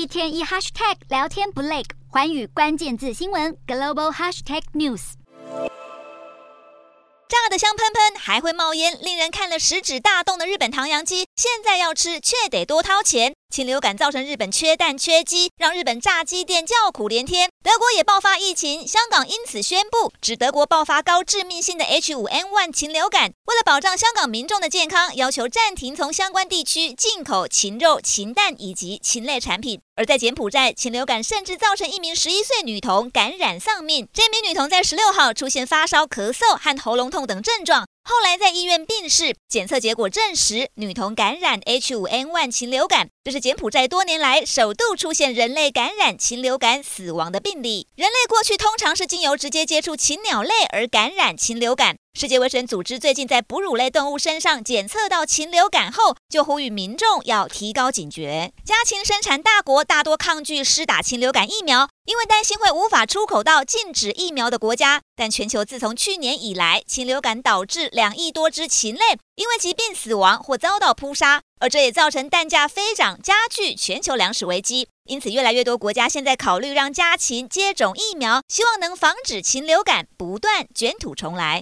一天一 hashtag 聊天不累，环宇关键字新闻 global hashtag news。炸的香喷喷，还会冒烟，令人看了食指大动的日本唐扬鸡，现在要吃却得多掏钱。禽流感造成日本缺蛋缺鸡，让日本炸鸡店叫苦连天。德国也爆发疫情，香港因此宣布，指德国爆发高致命性的 H5N1 禽流感。为了保障香港民众的健康，要求暂停从相关地区进口禽肉、禽蛋以及禽类产品。而在柬埔寨，禽流感甚至造成一名十一岁女童感染丧命。这名女童在十六号出现发烧、咳嗽和喉咙痛等症状。后来在医院病逝，检测结果证实女童感染 H5N1 禽流感，这是柬埔寨多年来首度出现人类感染禽流感死亡的病例。人类过去通常是经由直接接触禽鸟类而感染禽流感。世界卫生组织最近在哺乳类动物身上检测到禽流感后，就呼吁民众要提高警觉。家禽生产大国大多抗拒施打禽流感疫苗，因为担心会无法出口到禁止疫苗的国家。但全球自从去年以来，禽流感导致两亿多只禽类因为疾病死亡或遭到扑杀，而这也造成蛋价飞涨，加剧全球粮食危机。因此，越来越多国家现在考虑让家禽接种疫苗，希望能防止禽流感不断卷土重来。